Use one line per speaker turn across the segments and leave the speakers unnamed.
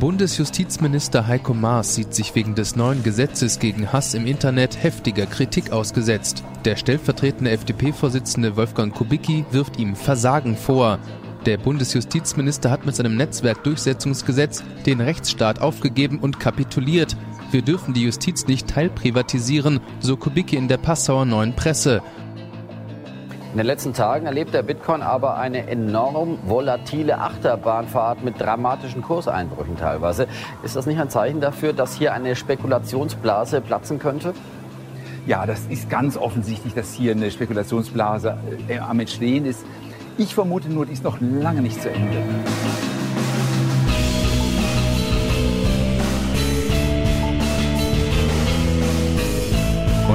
Bundesjustizminister Heiko Maas sieht sich wegen des neuen Gesetzes gegen Hass im Internet heftiger Kritik ausgesetzt. Der stellvertretende FDP-Vorsitzende Wolfgang Kubicki wirft ihm Versagen vor. Der Bundesjustizminister hat mit seinem Netzwerkdurchsetzungsgesetz den Rechtsstaat aufgegeben und kapituliert. Wir dürfen die Justiz nicht teilprivatisieren, so Kubicki in der Passauer Neuen Presse.
In den letzten Tagen erlebt der Bitcoin aber eine enorm volatile Achterbahnfahrt mit dramatischen Kurseinbrüchen teilweise. Ist das nicht ein Zeichen dafür, dass hier eine Spekulationsblase platzen könnte?
Ja, das ist ganz offensichtlich, dass hier eine Spekulationsblase äh, am Entstehen ist. Ich vermute nur, die ist noch lange nicht zu Ende.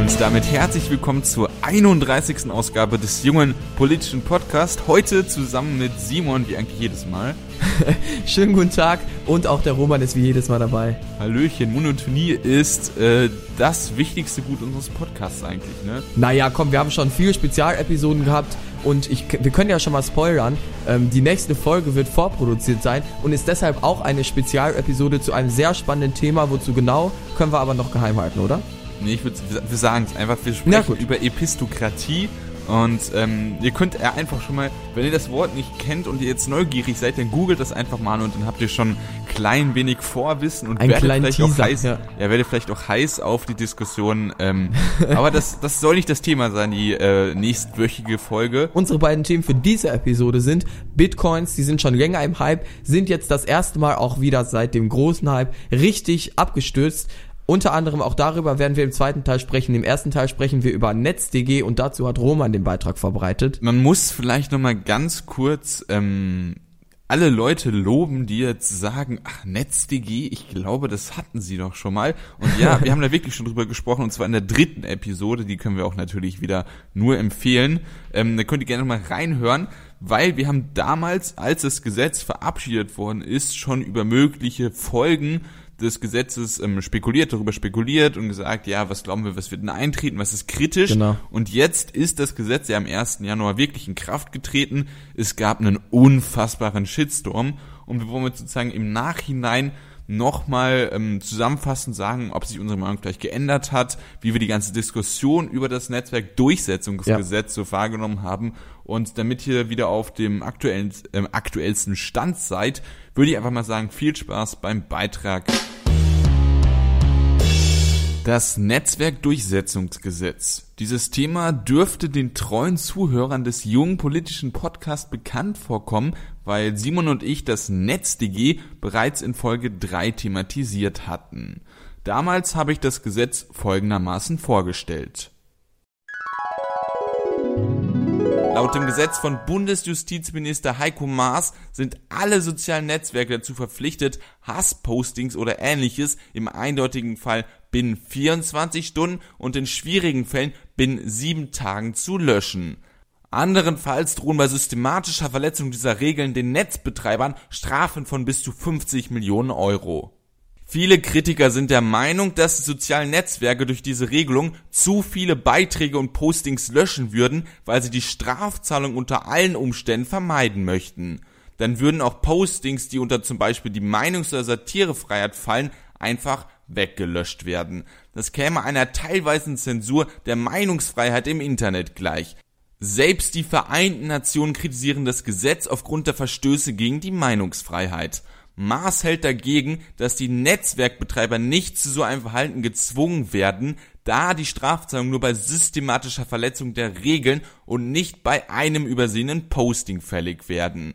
Und damit herzlich willkommen zur 31. Ausgabe des jungen politischen Podcasts. Heute zusammen mit Simon, wie eigentlich jedes Mal.
Schönen guten Tag und auch der Roman ist wie jedes Mal dabei.
Hallöchen, Monotonie ist äh, das wichtigste Gut unseres Podcasts eigentlich, ne?
Naja, komm, wir haben schon viele Spezialepisoden gehabt und ich, wir können ja schon mal spoilern. Ähm, die nächste Folge wird vorproduziert sein und ist deshalb auch eine Spezialepisode zu einem sehr spannenden Thema. Wozu genau, können wir aber noch geheim halten, oder?
Nee, ich würde, wir sagen es einfach, wir sprechen über Epistokratie und ähm, ihr könnt einfach schon mal, wenn ihr das Wort nicht kennt und ihr jetzt neugierig seid, dann googelt das einfach mal und dann habt ihr schon klein wenig Vorwissen und
Ein
werdet vielleicht
Teaser,
auch heiß,
ja.
ja. werdet vielleicht auch heiß auf die Diskussion. Ähm, aber das, das soll nicht das Thema sein, die äh, nächstwöchige Folge.
Unsere beiden Themen für diese Episode sind Bitcoins, die sind schon länger im Hype, sind jetzt das erste Mal auch wieder seit dem großen Hype richtig abgestürzt. Unter anderem auch darüber werden wir im zweiten Teil sprechen. Im ersten Teil sprechen wir über NetzDG und dazu hat Roman den Beitrag vorbereitet.
Man muss vielleicht noch mal ganz kurz ähm, alle Leute loben, die jetzt sagen, ach, NetzDG, ich glaube, das hatten sie doch schon mal. Und ja, wir haben da wirklich schon drüber gesprochen, und zwar in der dritten Episode, die können wir auch natürlich wieder nur empfehlen. Ähm, da könnt ihr gerne mal reinhören, weil wir haben damals, als das Gesetz verabschiedet worden ist, schon über mögliche Folgen des Gesetzes ähm, spekuliert, darüber spekuliert und gesagt, ja, was glauben wir, was wird denn eintreten, was ist kritisch.
Genau.
Und jetzt ist das Gesetz ja am 1. Januar wirklich in Kraft getreten. Es gab einen unfassbaren Shitstorm und wir wollen jetzt sozusagen im Nachhinein nochmal ähm, zusammenfassend sagen, ob sich unsere Meinung gleich geändert hat, wie wir die ganze Diskussion über das Netzwerkdurchsetzungsgesetz so wahrgenommen haben. Und damit ihr wieder auf dem aktuellen, ähm, aktuellsten Stand seid, würde ich einfach mal sagen, viel Spaß beim Beitrag. Das Netzwerkdurchsetzungsgesetz. Dieses Thema dürfte den treuen Zuhörern des jungen politischen Podcasts bekannt vorkommen, weil Simon und ich das NetzDG bereits in Folge 3 thematisiert hatten. Damals habe ich das Gesetz folgendermaßen vorgestellt. Laut dem Gesetz von Bundesjustizminister Heiko Maas sind alle sozialen Netzwerke dazu verpflichtet, Hasspostings oder ähnliches im eindeutigen Fall binnen 24 Stunden und in schwierigen Fällen binnen 7 Tagen zu löschen. Anderenfalls drohen bei systematischer Verletzung dieser Regeln den Netzbetreibern Strafen von bis zu 50 Millionen Euro. Viele Kritiker sind der Meinung, dass die sozialen Netzwerke durch diese Regelung zu viele Beiträge und Postings löschen würden, weil sie die Strafzahlung unter allen Umständen vermeiden möchten. Dann würden auch Postings, die unter zum Beispiel die Meinungs- oder Satirefreiheit fallen, einfach weggelöscht werden. Das käme einer teilweisen Zensur der Meinungsfreiheit im Internet gleich. Selbst die Vereinten Nationen kritisieren das Gesetz aufgrund der Verstöße gegen die Meinungsfreiheit. Maas hält dagegen, dass die Netzwerkbetreiber nicht zu so einem Verhalten gezwungen werden, da die Strafzahlung nur bei systematischer Verletzung der Regeln und nicht bei einem übersehenen Posting fällig werden.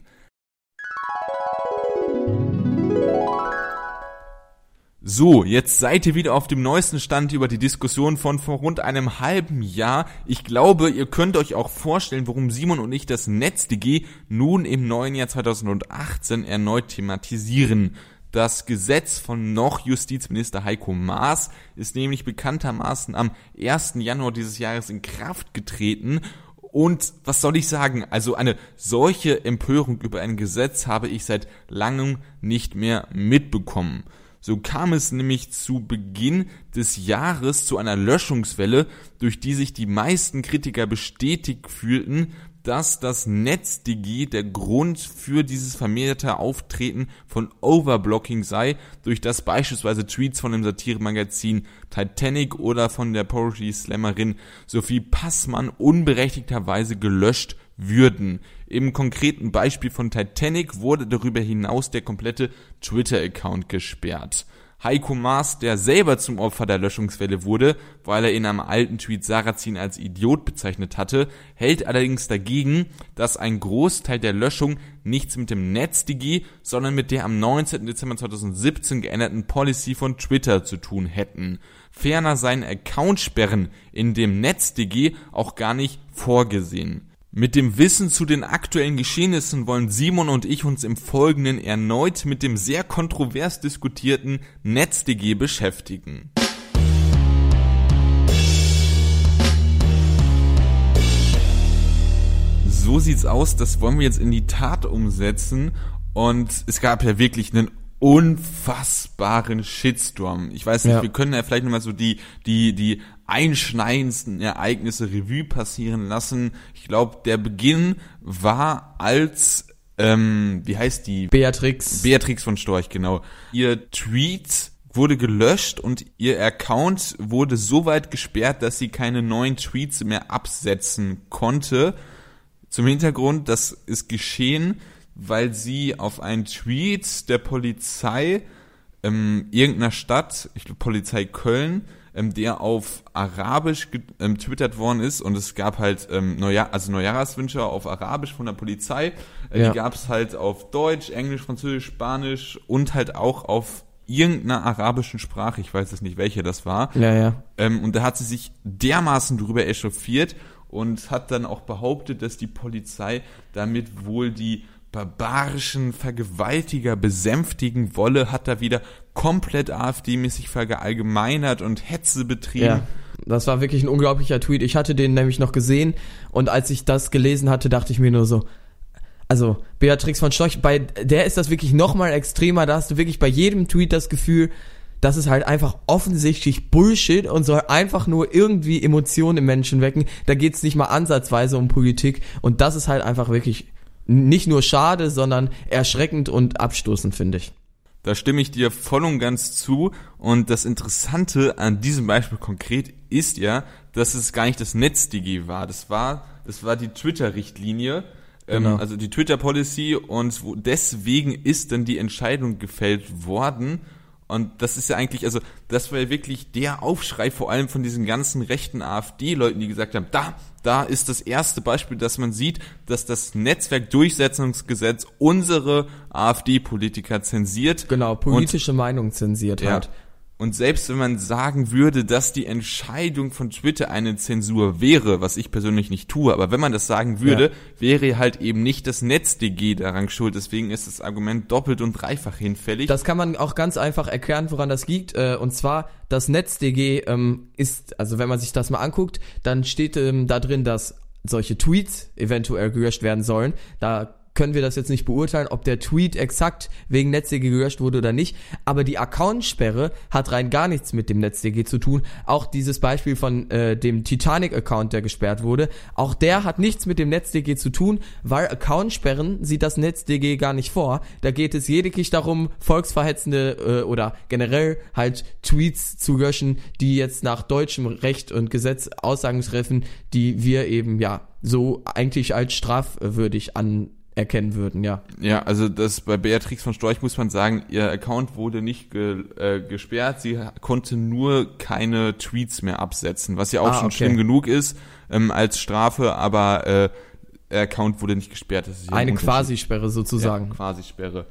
So, jetzt seid ihr wieder auf dem neuesten Stand über die Diskussion von vor rund einem halben Jahr. Ich glaube, ihr könnt euch auch vorstellen, warum Simon und ich das NetzDG nun im neuen Jahr 2018 erneut thematisieren. Das Gesetz von noch Justizminister Heiko Maas ist nämlich bekanntermaßen am 1. Januar dieses Jahres in Kraft getreten und was soll ich sagen? Also eine solche Empörung über ein Gesetz habe ich seit langem nicht mehr mitbekommen. So kam es nämlich zu Beginn des Jahres zu einer Löschungswelle, durch die sich die meisten Kritiker bestätigt fühlten, dass das NetzDG der Grund für dieses vermehrte Auftreten von Overblocking sei, durch das beispielsweise Tweets von dem Satiremagazin Titanic oder von der Poetry Slammerin Sophie Passmann unberechtigterweise gelöscht würden. Im konkreten Beispiel von Titanic wurde darüber hinaus der komplette Twitter-Account gesperrt. Heiko Maas, der selber zum Opfer der Löschungswelle wurde, weil er in einem alten Tweet Sarrazin als Idiot bezeichnet hatte, hält allerdings dagegen, dass ein Großteil der Löschung nichts mit dem NetzDG, sondern mit der am 19. Dezember 2017 geänderten Policy von Twitter zu tun hätten. Ferner seien Accountsperren in dem NetzDG auch gar nicht vorgesehen. Mit dem Wissen zu den aktuellen Geschehnissen wollen Simon und ich uns im Folgenden erneut mit dem sehr kontrovers diskutierten NetzDG beschäftigen. So sieht's aus, das wollen wir jetzt in die Tat umsetzen und es gab ja wirklich einen unfassbaren Shitstorm. Ich weiß nicht, ja. wir können ja vielleicht nochmal so die, die, die einschneidendsten Ereignisse Revue passieren lassen. Ich glaube, der Beginn war als ähm, wie heißt die?
Beatrix.
Beatrix von Storch, genau. Ihr Tweet wurde gelöscht und ihr Account wurde so weit gesperrt, dass sie keine neuen Tweets mehr absetzen konnte. Zum Hintergrund, das ist geschehen, weil sie auf einen Tweet der Polizei ähm, irgendeiner Stadt, ich glaube Polizei Köln, ähm, der auf Arabisch ähm, twittert worden ist und es gab halt ähm, Neujahr, also Neujahrswünsche auf Arabisch von der Polizei. Äh, ja. Die gab es halt auf Deutsch, Englisch, Französisch, Spanisch und halt auch auf irgendeiner arabischen Sprache, ich weiß jetzt nicht welche das war.
Ja, ja.
Ähm, und da hat sie sich dermaßen drüber echauffiert und hat dann auch behauptet, dass die Polizei damit wohl die barbarischen Vergewaltiger besänftigen wolle, hat er wieder komplett AfD-mäßig verallgemeinert und Hetze betrieben. Ja,
das war wirklich ein unglaublicher Tweet. Ich hatte den nämlich noch gesehen und als ich das gelesen hatte, dachte ich mir nur so, also Beatrix von Storch, bei der ist das wirklich nochmal extremer, da hast du wirklich bei jedem Tweet das Gefühl, das ist halt einfach offensichtlich Bullshit und soll einfach nur irgendwie Emotionen im Menschen wecken. Da geht's nicht mal ansatzweise um Politik und das ist halt einfach wirklich nicht nur schade, sondern erschreckend und abstoßend, finde ich.
Da stimme ich dir voll und ganz zu. Und das Interessante an diesem Beispiel konkret ist ja, dass es gar nicht das NetzDG war. Das war, das war die Twitter-Richtlinie, ähm, genau. ähm, also die Twitter-Policy. Und deswegen ist dann die Entscheidung gefällt worden. Und das ist ja eigentlich, also das war ja wirklich der Aufschrei vor allem von diesen ganzen rechten AfD-Leuten, die gesagt haben, da, da ist das erste Beispiel, dass man sieht, dass das Netzwerkdurchsetzungsgesetz unsere AfD-Politiker zensiert.
Genau, politische Meinung zensiert ja, hat.
Und selbst wenn man sagen würde, dass die Entscheidung von Twitter eine Zensur wäre, was ich persönlich nicht tue, aber wenn man das sagen würde, ja. wäre halt eben nicht das NetzDG daran schuld. Deswegen ist das Argument doppelt und dreifach hinfällig.
Das kann man auch ganz einfach erklären, woran das liegt. Äh, und zwar, das NetzDG ähm, ist, also wenn man sich das mal anguckt, dann steht ähm, da drin, dass solche Tweets eventuell gelöscht werden sollen. Da können wir das jetzt nicht beurteilen, ob der Tweet exakt wegen NetzDG gelöscht wurde oder nicht. Aber die Accountsperre hat rein gar nichts mit dem NetzDG zu tun. Auch dieses Beispiel von äh, dem Titanic-Account, der gesperrt wurde, auch der hat nichts mit dem NetzDG zu tun, weil Accountsperren sieht das NetzDG gar nicht vor. Da geht es lediglich darum, volksverhetzende äh, oder generell halt Tweets zu löschen, die jetzt nach deutschem Recht und Gesetz Aussagen treffen, die wir eben ja so eigentlich als strafwürdig an erkennen würden, ja.
Ja, also das bei Beatrix von Storch muss man sagen, ihr Account wurde nicht ge, äh, gesperrt, sie konnte nur keine Tweets mehr absetzen, was ja auch ah, schon okay. schlimm genug ist ähm, als Strafe, aber äh, Account wurde nicht gesperrt.
Das ist Eine Quasi-Sperre sozusagen.
Ja, Quasi-Sperre.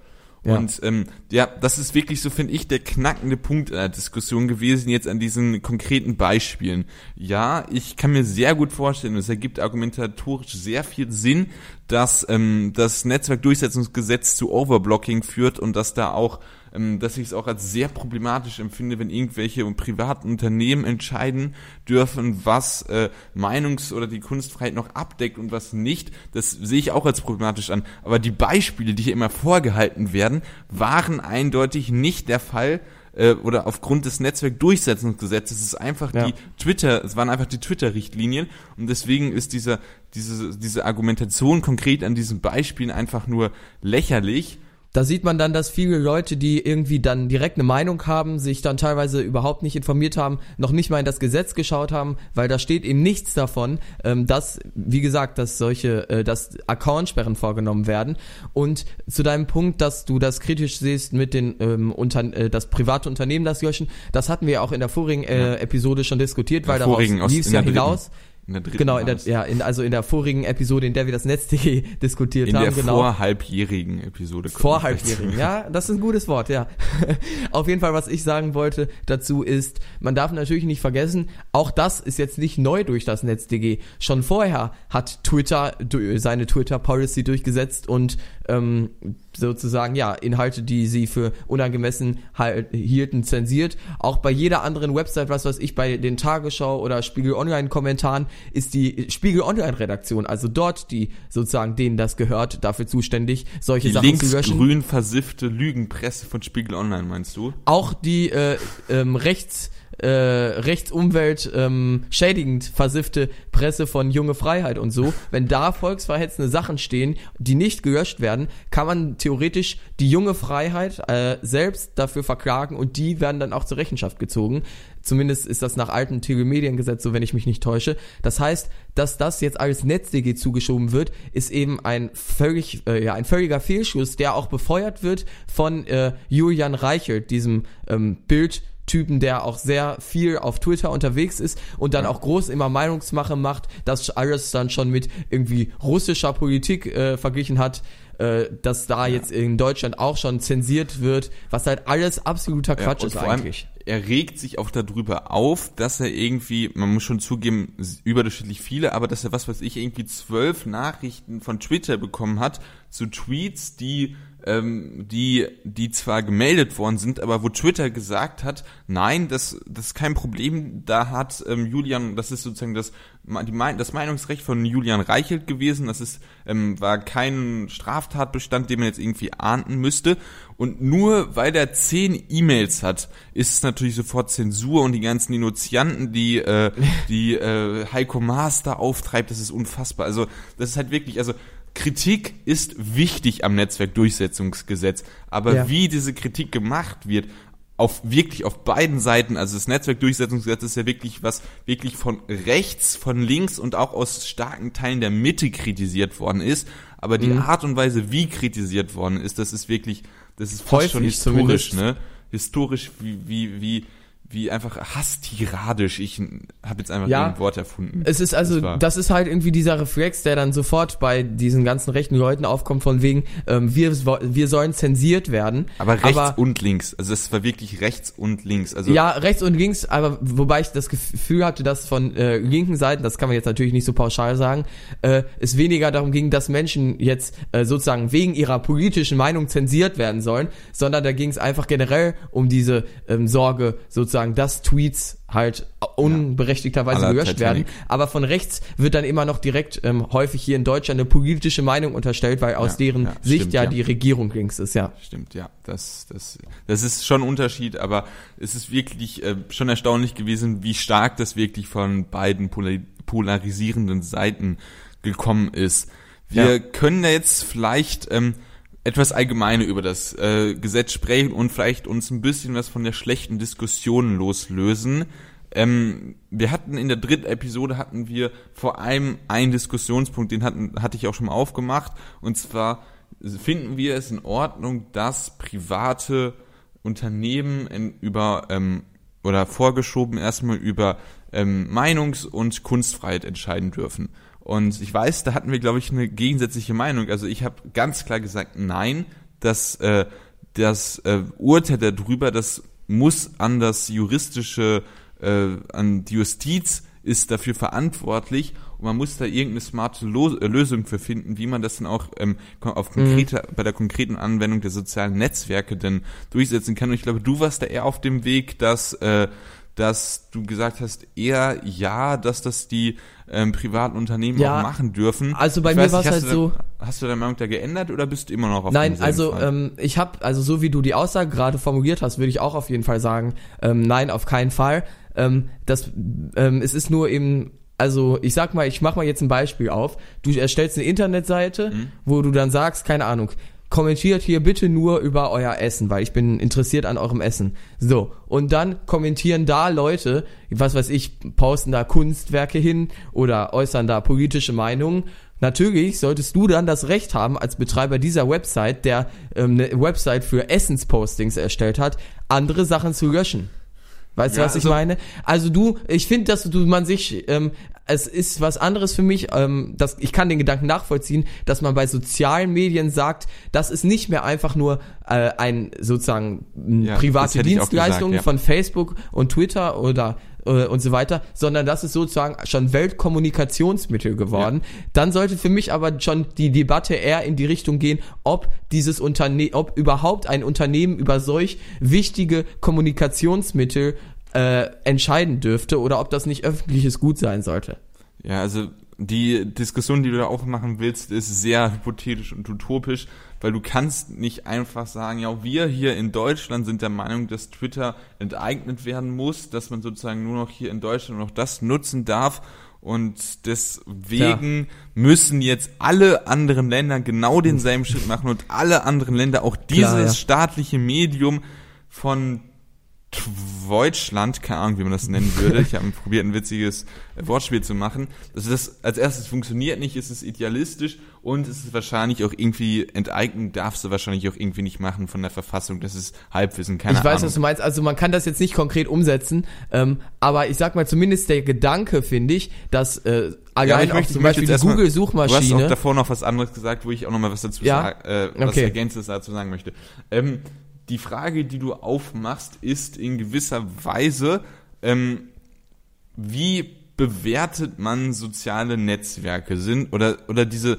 Ja. Und ähm, ja, das ist wirklich so, finde ich, der knackende Punkt in der Diskussion gewesen, jetzt an diesen konkreten Beispielen. Ja, ich kann mir sehr gut vorstellen, es ergibt argumentatorisch sehr viel Sinn, dass ähm, das Netzwerkdurchsetzungsgesetz zu Overblocking führt und dass da auch ähm, dass ich es auch als sehr problematisch empfinde, wenn irgendwelche privaten Unternehmen entscheiden dürfen, was äh, Meinungs- oder die Kunstfreiheit noch abdeckt und was nicht. Das sehe ich auch als problematisch an. Aber die Beispiele, die hier immer vorgehalten werden, waren eindeutig nicht der Fall äh, oder aufgrund des Netzwerkdurchsetzungsgesetzes ist einfach
Ja.
die Twitter, es waren einfach die Twitter-Richtlinien und deswegen ist dieser, diese, diese Argumentation konkret an diesen Beispielen einfach nur lächerlich.
Da sieht man dann, dass viele Leute, die irgendwie dann direkt eine Meinung haben, sich dann teilweise überhaupt nicht informiert haben, noch nicht mal in das Gesetz geschaut haben, weil da steht eben nichts davon, ähm, dass, wie gesagt, dass solche, äh, dass Accountsperren vorgenommen werden. Und zu deinem Punkt, dass du das kritisch siehst mit den, ähm, unter, äh, das private Unternehmen das löschen, das hatten wir auch in der vorigen äh, Episode schon diskutiert, weil
aus-
lief es ja
der dritten. In der dritten
Genau, in der, ja, in, also in der vorigen Episode, in der wir das NetzDG diskutiert
in
haben,
der
genau.
vorhalbjährigen Episode. kommt
Vor
noch dazu.
Halbjährigen, ja, das ist ein gutes Wort, ja. Auf jeden Fall, was ich sagen wollte dazu ist, man darf natürlich nicht vergessen, auch das ist jetzt nicht neu durch das NetzDG. Schon vorher hat Twitter seine Twitter-Policy durchgesetzt und ähm, sozusagen, ja, Inhalte, die sie für unangemessen halt, hielten, zensiert. Auch bei jeder anderen Website, was weiß ich, bei den Tagesschau oder Spiegel Online-Kommentaren ist die Spiegel Online-Redaktion, also dort, die sozusagen denen das gehört, dafür zuständig, solche
Die
Sachen zu löschen.
linksgrün versiffte Lügenpresse von Spiegel Online, meinst du?
Auch die äh, ähm, rechts äh, rechtsumwelt ähm, schädigend versiffte Presse von Junge Freiheit und so, wenn da volksverhetzende Sachen stehen, die nicht gelöscht werden, kann man theoretisch die Junge Freiheit äh, selbst dafür verklagen und die werden dann auch zur Rechenschaft gezogen. Zumindest ist das nach altem Telemediengesetz so, wenn ich mich nicht täusche. Das heißt, dass das jetzt als NetzDG zugeschoben wird, ist eben ein völlig, äh, ja, ein völliger Fehlschluss, der auch befeuert wird von äh, Julian Reichelt, diesem ähm, Bild Typen, der auch sehr viel auf Twitter unterwegs ist und dann auch groß immer Meinungsmache macht, das alles dann schon mit irgendwie russischer Politik äh, verglichen hat, äh, dass da jetzt in Deutschland auch schon zensiert wird, was halt alles absoluter Quatsch
und
ist eigentlich.
er regt sich auch darüber auf, dass er irgendwie, man muss schon zugeben, überdurchschnittlich viele, aber dass er, was weiß ich, irgendwie zwölf Nachrichten von Twitter bekommen hat zu Tweets, die ähm, die, die zwar gemeldet worden sind, aber wo Twitter gesagt hat, nein, das, das ist kein Problem, da hat ähm, Julian, das ist sozusagen das, die, das Meinungsrecht von Julian Reichelt gewesen, das ist, ähm, war kein Straftatbestand, den man jetzt irgendwie ahnden müsste. Und nur weil er zehn E-Mails hat, ist es natürlich sofort Zensur und die ganzen Denunzianten, die, äh, die äh, Heiko Master auftreibt, das ist unfassbar. Also das ist halt wirklich, also Kritik ist wichtig am Netzwerkdurchsetzungsgesetz, aber
Ja.
wie diese Kritik gemacht wird, auf wirklich auf beiden Seiten, also das Netzwerkdurchsetzungsgesetz ist ja wirklich was wirklich von rechts, von links und auch aus starken Teilen der Mitte kritisiert worden ist, aber die Art und Weise, wie kritisiert worden ist, das ist wirklich, das ist fast
Häufig
schon historisch,
zumindest.
ne? Historisch wie wie wie wie einfach hastiradisch. Ich habe jetzt einfach
Ja.
ein Wort erfunden.
Es ist also,
war-
das ist halt irgendwie dieser Reflex, der dann sofort bei diesen ganzen rechten Leuten aufkommt, von wegen, ähm, wir, wir sollen zensiert werden.
aber rechts
aber,
und links. Also es war wirklich rechts und links. Also
Ja, rechts und links, aber wobei ich das Gefühl hatte, dass von äh, linken Seiten, das kann man jetzt natürlich nicht so pauschal sagen, äh, es weniger darum ging, dass Menschen jetzt äh, sozusagen wegen ihrer politischen Meinung zensiert werden sollen, sondern da ging es einfach generell um diese ähm, Sorge, sozusagen, dass Tweets halt unberechtigterweise
la
gelöscht werden. Aber von rechts wird dann immer noch direkt ähm, häufig hier in Deutschland eine politische Meinung unterstellt, weil aus
Ja,
deren
ja,
Sicht
stimmt,
ja,
ja.
die Regierung links ist, ja.
Stimmt, ja. Das, das, das ist schon ein Unterschied, aber es ist wirklich äh, schon erstaunlich gewesen, wie stark das wirklich von beiden polar polarisierenden Seiten gekommen ist. Wir
Ja.
können ja jetzt vielleicht ähm, etwas allgemeiner über das äh, Gesetz sprechen und vielleicht uns ein bisschen was von der schlechten Diskussion loslösen. Ähm, wir hatten in der dritten Episode hatten wir vor allem einen Diskussionspunkt, den hatten, hatte ich auch schon mal aufgemacht, und zwar finden wir es in Ordnung, dass private Unternehmen in, über ähm, oder vorgeschoben erstmal über ähm, Meinungs- und Kunstfreiheit entscheiden dürfen. Und ich weiß, da hatten wir, glaube ich, eine gegensätzliche Meinung. Also ich habe ganz klar gesagt, nein, dass äh, das äh, Urteil darüber, das muss an das juristische, äh, an die Justiz ist dafür verantwortlich und man muss da irgendeine smarte Lo äh, Lösung für finden, wie man das dann auch ähm, auf konkrete, bei der konkreten Anwendung der sozialen Netzwerke denn durchsetzen kann. Und ich glaube, du warst da eher auf dem Weg, dass äh, dass du gesagt hast, eher ja, dass das die ähm, privaten Unternehmen
Ja,
auch machen dürfen.
also bei
Ich
mir war's
nicht,
halt so-
Da, hast du deine Meinung da geändert oder bist du immer noch auf
Nein,
demselben
also ähm, ich habe, also so wie du die Aussage gerade formuliert hast, würde ich auch auf jeden Fall sagen, ähm, nein, auf keinen Fall. Ähm, das, ähm, es ist nur eben, also ich sag mal, ich mach mal jetzt ein Beispiel auf. Du erstellst eine Internetseite,
Mhm.
wo du dann sagst, keine Ahnung, kommentiert hier bitte nur über euer Essen, weil ich bin interessiert an eurem Essen. So, und dann kommentieren da Leute, was weiß ich, posten da Kunstwerke hin oder äußern da politische Meinungen. Natürlich solltest du dann das Recht haben, als Betreiber dieser Website, der ähm, eine Website für Essenspostings erstellt hat, andere Sachen zu löschen. Weißt
Ja,
du, was ich
also-
meine? Also du, ich finde, dass du man sich, ähm, es ist was anderes für mich, ähm, dass ich kann den Gedanken nachvollziehen, dass man bei sozialen Medien sagt, das ist nicht mehr einfach nur äh, ein sozusagen
Ja,
private Dienstleistung
gesagt, ja.
von Facebook und Twitter oder äh, und so weiter, sondern das ist sozusagen schon Weltkommunikationsmittel geworden. Dann sollte für mich aber schon die Debatte eher in die Richtung gehen, ob dieses Unternehmen, ob überhaupt ein Unternehmen über solch wichtige Kommunikationsmittel äh, entscheiden dürfte oder ob das nicht öffentliches Gut sein sollte.
Ja, also die Diskussion, die du da aufmachen willst, ist sehr hypothetisch und utopisch, weil du kannst nicht einfach sagen, ja, wir hier in Deutschland sind der Meinung, dass Twitter enteignet werden muss, dass man sozusagen nur noch hier in Deutschland noch das nutzen darf. Und deswegen müssen jetzt alle anderen Länder genau denselben Schritt machen und alle anderen Länder auch dieses
Klar, ja.
staatliche Medium von Deutschland, keine Ahnung, wie man das nennen würde. Ich habe probiert, ein witziges Wortspiel zu machen. Also das als erstes funktioniert nicht, es ist idealistisch und es ist wahrscheinlich auch irgendwie enteignen darfst du wahrscheinlich auch irgendwie nicht machen von der Verfassung. Das ist Halbwissen, keine
ich weiß,
Ahnung.
was du meinst. Also man kann das jetzt nicht konkret umsetzen, ähm, aber ich sag mal zumindest der Gedanke finde ich, dass äh,
Ja,
allein
ich
auch
möchte-
zum Beispiel die
erstmal- Du hast
Google-Suchmaschine.
auch davor noch was anderes gesagt, wo ich auch noch mal was dazu
Ja?
sag, äh, was
Okay.
Ergänzendes dazu sagen möchte. Ähm, die Frage, die du aufmachst, ist in gewisser Weise, ähm, wie bewertet man soziale Netzwerke? Sind oder oder diese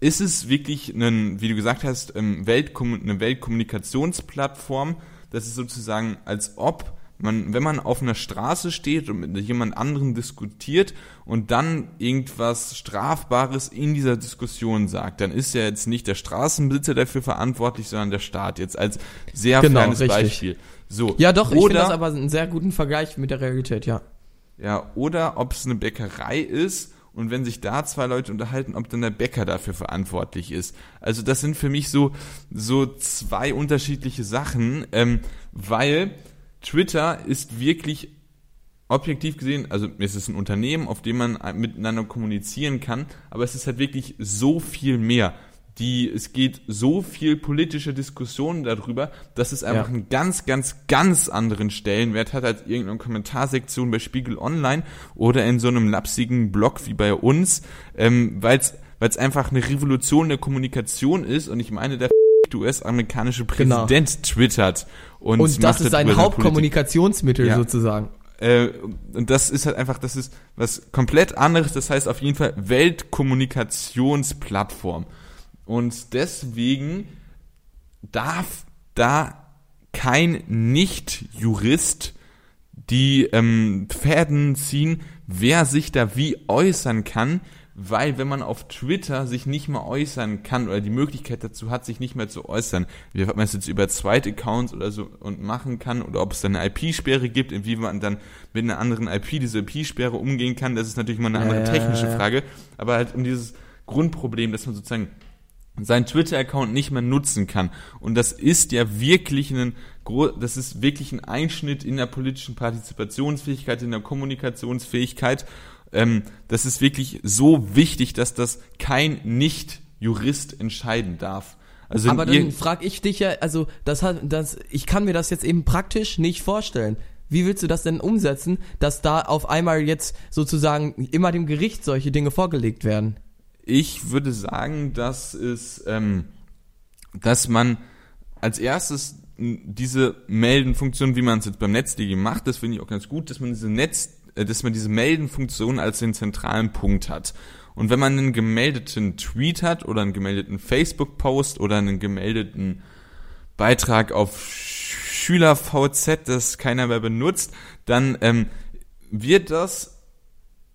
ist es wirklich ein, wie du gesagt hast, ähm, Weltkommun eine Weltkommunikationsplattform, das ist sozusagen als ob man, wenn man auf einer Straße steht und mit jemand anderem diskutiert und dann irgendwas Strafbares in dieser Diskussion sagt, dann ist ja jetzt nicht der Straßenbesitzer dafür verantwortlich, sondern der Staat. Jetzt als sehr
Genau,
kleines
richtig.
Beispiel. So.
ja, doch, ich finde
oder,
das aber einen sehr guten Vergleich mit der Realität, ja.
ja, oder ob es eine Bäckerei ist und wenn sich da zwei Leute unterhalten, ob dann der Bäcker dafür verantwortlich ist. Also das sind für mich so, so zwei unterschiedliche Sachen, ähm, weil Twitter ist wirklich objektiv gesehen, also es ist ein Unternehmen, auf dem man miteinander kommunizieren kann, aber es ist halt wirklich so viel mehr. Die, es geht so viel politische Diskussionen darüber, dass es einfach
Ja.
einen ganz, ganz, ganz anderen Stellenwert hat als irgendeine Kommentarsektion bei Spiegel Online oder in so einem lapsigen Blog wie bei uns, ähm, weil es einfach eine Revolution der Kommunikation ist und ich meine, der US-amerikanische
Genau.
Präsident twittert und,
Und das ist sein. Hauptkommunikationsmittel
Ja.
sozusagen.
Äh, und das ist halt einfach, das ist was komplett anderes, das heißt auf jeden Fall Weltkommunikationsplattform. Und deswegen darf da kein Nicht-Jurist die ähm, Fäden ziehen, wer sich da wie äußern kann, weil wenn man auf Twitter sich nicht mehr äußern kann oder die Möglichkeit dazu hat, sich nicht mehr zu äußern, wie man es jetzt über Zweit-Accounts oder so und machen kann oder ob es dann eine IP-Sperre gibt, inwieweit man dann mit einer anderen IP diese IP-Sperre umgehen kann, das ist natürlich mal eine andere
Ja,
technische. Frage, aber halt um dieses Grundproblem, dass man sozusagen seinen Twitter-Account nicht mehr nutzen kann. Und das ist ja wirklich ein, das ist wirklich ein Einschnitt in der politischen Partizipationsfähigkeit, in der Kommunikationsfähigkeit. Ähm, das ist wirklich so wichtig, dass das kein Nicht-Jurist entscheiden darf. Also
Aber dann frag ich dich ja, also das hat, das, ich kann mir das jetzt eben praktisch nicht vorstellen. Wie willst du das denn umsetzen, dass da auf einmal jetzt sozusagen immer dem Gericht solche Dinge vorgelegt werden?
Ich würde sagen, dass es, ähm, dass man als erstes diese Meldenfunktion, wie man es jetzt beim NetzDG macht, das finde ich auch ganz gut, dass man diese Netz, dass man diese Meldenfunktion als den zentralen Punkt hat. Und wenn man einen gemeldeten Tweet hat oder einen gemeldeten Facebook-Post oder einen gemeldeten Beitrag auf SchülerVZ, das keiner mehr benutzt, dann ähm, wird das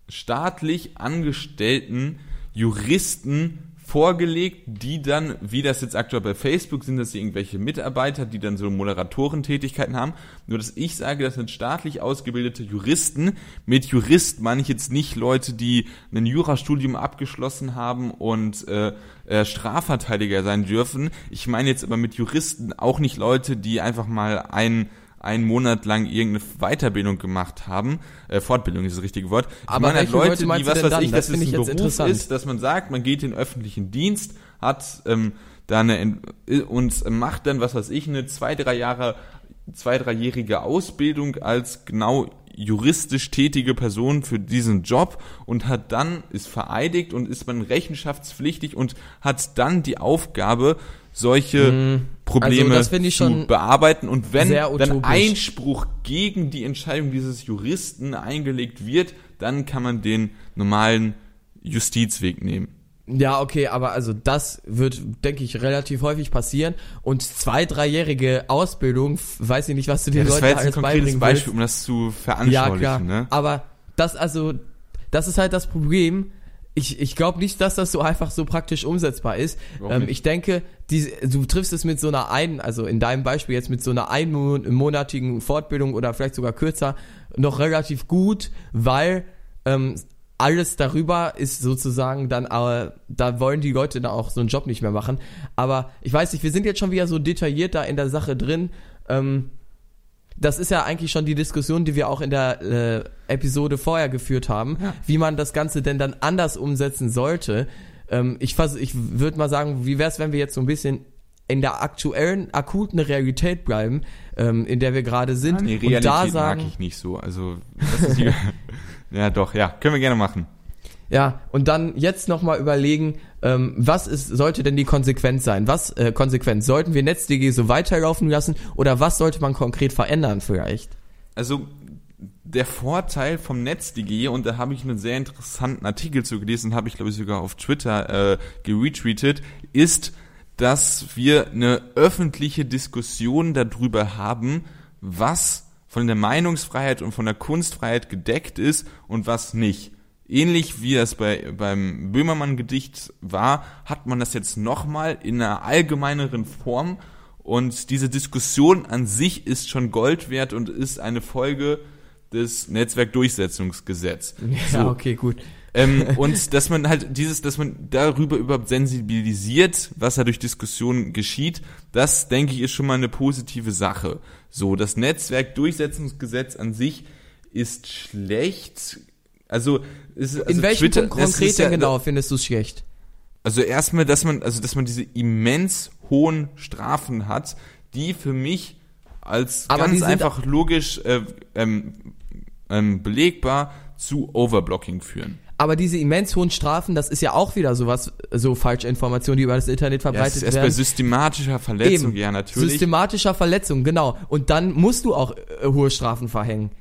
staatlich angestellten Juristen vorgelegt, die dann, wie das jetzt aktuell bei Facebook sind, das irgendwelche Mitarbeiter, die dann so Moderatorentätigkeiten haben. Nur dass ich sage, das sind staatlich ausgebildete Juristen. Mit Jurist meine ich jetzt nicht Leute, die ein Jurastudium abgeschlossen haben und äh, äh, Strafverteidiger sein dürfen. Ich meine jetzt aber mit Juristen auch nicht Leute, die einfach mal einen einen Monat lang irgendeine Weiterbildung gemacht haben, äh, Fortbildung ist das richtige Wort. Ich
Aber
meine halt Leute,
Leute
die was weiß
dann?
ich,
Das
dass es
finde
ein Beruf ist, dass man sagt, man geht in den öffentlichen Dienst, hat ähm, da eine Ent- und macht dann, was weiß ich, eine zwei, drei Jahre, zwei, dreijährige Ausbildung als genau juristisch tätige Person für diesen Job und hat dann, ist vereidigt und ist man rechenschaftspflichtig und hat dann die Aufgabe, solche Probleme
Also
zu bearbeiten und wenn dann. Einspruch gegen die Entscheidung dieses Juristen eingelegt wird, dann kann man den normalen Justizweg nehmen.
Ja, okay, aber also das wird, denke ich, relativ häufig passieren. Und zwei, dreijährige Ausbildung, weiß ich nicht, was du dir
Ja, das
Leuten
war jetzt ein
alles
konkretes
beibringen
Beispiel,
willst.
um das zu
Ja,
veranschaulichen.
klar.
Ne?
Aber das, also, das ist halt das Problem. Ich, ich glaube nicht, dass das so einfach so praktisch umsetzbar ist. Ähm, ich denke, die, du triffst es mit so einer ein, also in deinem Beispiel jetzt mit so einer einmonatigen Fortbildung oder vielleicht sogar kürzer noch relativ gut, weil ähm, alles darüber ist sozusagen dann, äh, da wollen die Leute dann auch so einen Job nicht mehr machen. Aber ich weiß nicht, wir sind jetzt schon wieder so detailliert da in der Sache drin. Ähm, das ist ja eigentlich schon die Diskussion, die wir auch in der äh, Episode vorher geführt haben, wie man das Ganze denn dann anders umsetzen sollte. Ähm, ich vers ich würde mal sagen, wie wäre es, wenn wir jetzt so ein bisschen in der aktuellen, akuten Realität bleiben, ähm, in der wir gerade sind
Nee,
und
Realität
da
mag
sagen,
ich nicht so. Also, das ist die, ja doch, ja, können wir gerne machen.
Ja, und dann jetzt nochmal überlegen, ähm, was ist, sollte denn die Konsequenz sein? Was äh, Konsequenz? Sollten wir NetzDG so weiterlaufen lassen oder was sollte man konkret verändern vielleicht?
Also der Vorteil vom NetzDG, und da habe ich einen sehr interessanten Artikel zu gelesen, habe ich glaube ich sogar auf Twitter äh, geretweetet, ist, dass wir eine öffentliche Diskussion darüber haben, was von der Meinungsfreiheit und von der Kunstfreiheit gedeckt ist und was nicht. Ähnlich wie das bei, beim Böhmermann-Gedicht war, hat man das jetzt nochmal in einer allgemeineren Form und diese Diskussion an sich ist schon Gold wert und ist eine Folge des Netzwerkdurchsetzungsgesetz.
Ja, okay, gut.
Ähm, und dass man halt dieses, dass man darüber überhaupt sensibilisiert, was da durch Diskussionen geschieht, das denke ich ist schon mal eine positive Sache. So, das Netzwerkdurchsetzungsgesetz an sich ist schlecht. Also, ist- also
In welchem
Twitter,
Punkt
das
konkret
ja-
denn genau findest du es schlecht?
also erstmal, dass man, also dass man diese immens hohen Strafen hat, die für mich als
Aber
ganz einfach logisch äh, ähm, ähm, belegbar zu Overblocking führen.
Aber diese immens hohen Strafen, das ist ja auch wieder sowas, so falsche Informationen, die über das Internet
Ja, es
verbreitet
ist erst bei systematischer Verletzung,
Eben.
ja natürlich.
Systematischer Verletzung, genau. Und dann musst du auch äh, hohe Strafen verhängen.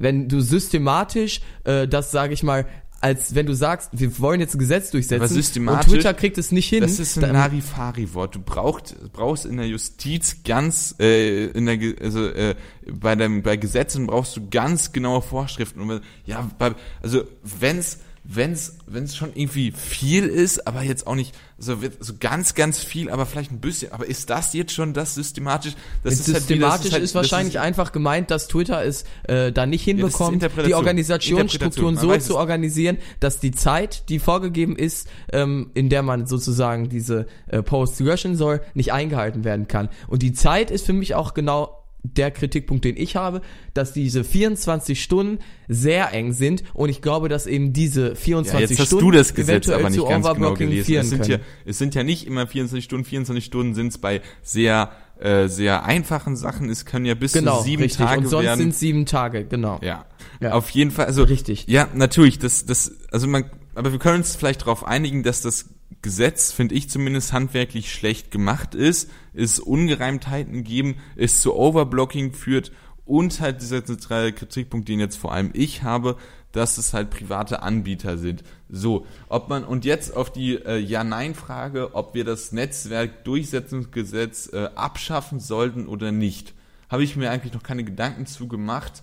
Wenn du systematisch, äh, das sage ich mal, als wenn du sagst, wir wollen jetzt ein Gesetz durchsetzen
Aber
und
systematisch-
Twitter kriegt es nicht hin,
das ist ein
dann,
Larifari-Wort. Du brauchst, brauchst in der Justiz ganz, äh, in der, also äh, bei dem, bei Gesetzen brauchst du ganz genaue Vorschriften. Und, ja, bei, also wenn's, wenn's, wenn's schon irgendwie viel ist, aber jetzt auch nicht so, so ganz, ganz viel, aber vielleicht ein bisschen. Aber ist das jetzt schon das systematisch? Das ist halt wie-
systematisch
das ist, halt,
ist wahrscheinlich
das
einfach gemeint, dass Twitter es äh, da nicht
ist
hinbekommt,
Interpretation.
die Organisationsstrukturen so zu
es.
organisieren, dass die Zeit, die vorgegeben ist, ähm, in der man sozusagen diese äh, Posts löschen soll, nicht eingehalten werden kann. Und die Zeit ist für mich auch genau der Kritikpunkt, den ich habe, dass diese 24 Stunden sehr eng sind und ich glaube, dass eben diese 24
Ja, jetzt hast
Stunden
du das Gesetz
eventuell
aber nicht
zu
ganz genau gelesen. Es sind, ja, es sind ja nicht immer 24 Stunden, 24 Stunden sind es bei sehr, äh, sehr einfachen Sachen. Es können ja bis
Genau,
zu sieben
richtig.
Tage
und sonst sind sieben Tage, genau.
Ja.
Ja.
Auf jeden Fall, also.
Richtig.
Ja, natürlich, das, das, also man, aber wir können uns vielleicht darauf einigen, dass das Gesetz, finde ich zumindest, handwerklich schlecht gemacht ist, es Ungereimtheiten geben, es zu Overblocking führt und halt dieser zentrale Kritikpunkt, den jetzt vor allem ich habe, dass es halt private Anbieter sind. So, ob man, und jetzt auf die äh, Ja-Nein-Frage, ob wir das Netzwerkdurchsetzungsgesetz äh, abschaffen sollten oder nicht, habe ich mir eigentlich noch keine Gedanken zu gemacht.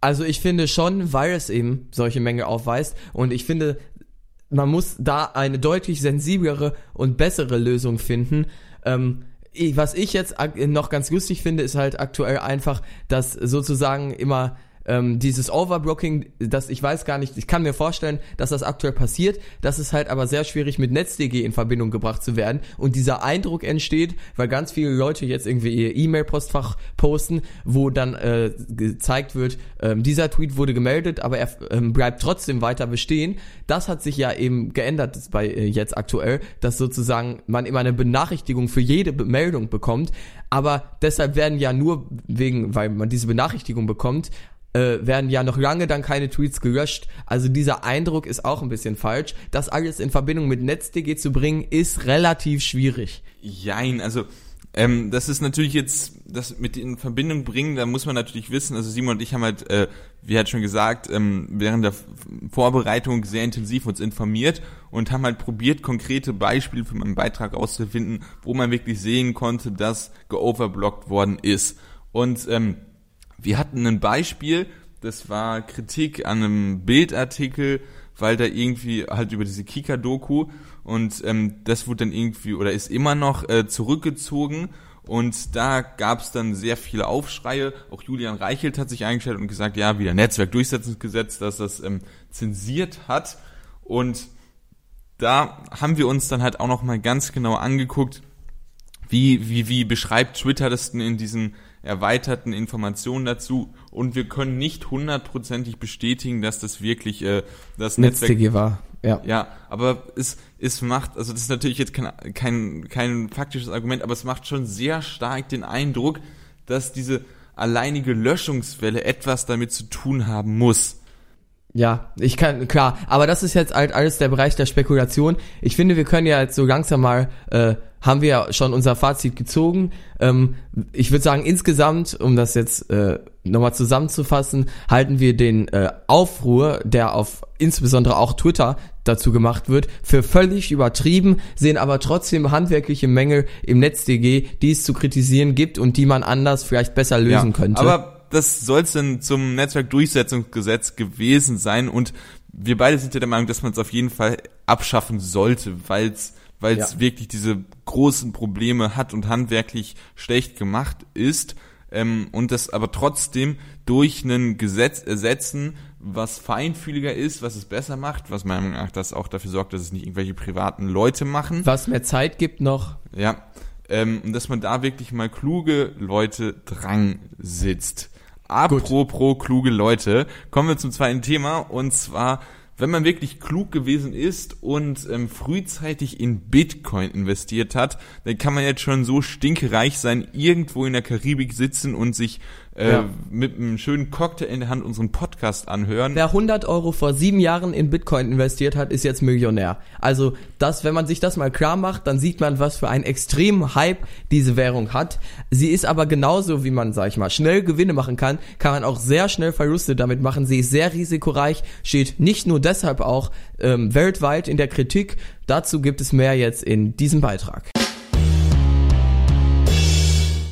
Also ich finde schon, weil es eben solche Mängel aufweist und ich finde, man muss da eine deutlich sensiblere und bessere Lösung finden. Ähm, was ich jetzt noch ganz lustig finde, ist halt aktuell einfach, dass sozusagen immer ähm, dieses Overblocking, das ich weiß gar nicht, ich kann mir vorstellen, dass das aktuell passiert, das ist halt aber sehr schwierig mit NetzDG in Verbindung gebracht zu werden. Und dieser Eindruck entsteht, weil ganz viele Leute jetzt irgendwie ihr E-Mail-Postfach posten, wo dann äh, gezeigt wird, ähm, dieser Tweet wurde gemeldet, aber er ähm, bleibt trotzdem weiter bestehen. Das hat sich ja eben geändert bei äh, jetzt aktuell, dass sozusagen man immer eine Benachrichtigung für jede Meldung bekommt, aber deshalb werden ja nur wegen, weil man diese Benachrichtigung bekommt, äh, werden ja noch lange dann keine Tweets gelöscht. Also dieser Eindruck ist auch ein bisschen falsch. Das alles in Verbindung mit NetzDG zu bringen, ist relativ schwierig.
Jein, also ähm, das ist natürlich jetzt, das mit in Verbindung bringen, da muss man natürlich wissen, also Simon und ich haben halt, äh, wie hat schon gesagt, ähm, während der Vorbereitung sehr intensiv uns informiert und haben halt probiert, konkrete Beispiele für meinen Beitrag auszufinden, wo man wirklich sehen konnte, dass geoverblockt worden ist. Und ähm, wir hatten ein Beispiel, das war Kritik an einem Bildartikel, weil da irgendwie halt über diese Kika-Doku und ähm, das wurde dann irgendwie oder ist immer noch äh, zurückgezogen und da gab es dann sehr viele Aufschreie. Auch Julian Reichelt hat sich eingestellt und gesagt, ja, wieder Netzwerkdurchsetzungsgesetz, dass das ähm, zensiert hat. Und da haben wir uns dann halt auch noch mal ganz genau angeguckt, wie, wie, wie beschreibt Twitter das denn in diesen erweiterten Informationen dazu und wir können nicht hundertprozentig bestätigen, dass das wirklich äh, das
Netzwerk NetzDG war.
Ja. ja, aber es, es macht, also das ist natürlich jetzt kein, kein, kein faktisches Argument, aber es macht schon sehr stark den Eindruck, dass diese alleinige Löschungswelle etwas damit zu tun haben muss.
Ja, ich kann, klar, aber das ist jetzt halt alles der Bereich der Spekulation. Ich finde, wir können ja jetzt so langsam mal äh, haben wir ja schon unser Fazit gezogen. Ähm, ich würde sagen, insgesamt, um das jetzt äh, nochmal zusammenzufassen, halten wir den äh, Aufruhr, der auf insbesondere auch Twitter dazu gemacht wird, für völlig übertrieben, sehen aber trotzdem handwerkliche Mängel im NetzDG, die es zu kritisieren gibt und die man anders vielleicht besser lösen ja, könnte.
Aber das soll es denn zum Netzwerkdurchsetzungsgesetz gewesen sein und wir beide sind ja der Meinung, dass man es auf jeden Fall abschaffen sollte, weil es weil es ja. wirklich diese großen Probleme hat und handwerklich schlecht gemacht ist ähm, und das aber trotzdem durch ein Gesetz ersetzen, was feinfühliger ist, was es besser macht, was meiner Meinung nach das auch dafür sorgt, dass es nicht irgendwelche privaten Leute machen.
Was mehr Zeit gibt noch.
Ja, ähm, und dass man da wirklich mal kluge Leute dran sitzt. Apropos kluge Leute, kommen wir zum zweiten Thema und zwar wenn man wirklich klug gewesen ist und ähm, frühzeitig in Bitcoin investiert hat, dann kann man jetzt schon so stinkereich sein, irgendwo in der Karibik sitzen und sich äh, ja. mit einem schönen Cocktail in der Hand unseren Podcast anhören.
Wer 100 Euro vor sieben Jahren in Bitcoin investiert hat, ist jetzt Millionär. Also das, wenn man sich das mal klar macht, dann sieht man, was für einen extremen Hype diese Währung hat. Sie ist aber genauso, wie man, sag ich mal, schnell Gewinne machen kann, kann man auch sehr schnell Verluste damit machen. Sie ist sehr risikoreich, steht nicht nur deshalb auch ähm, weltweit in der Kritik. Dazu gibt es mehr jetzt in diesem Beitrag.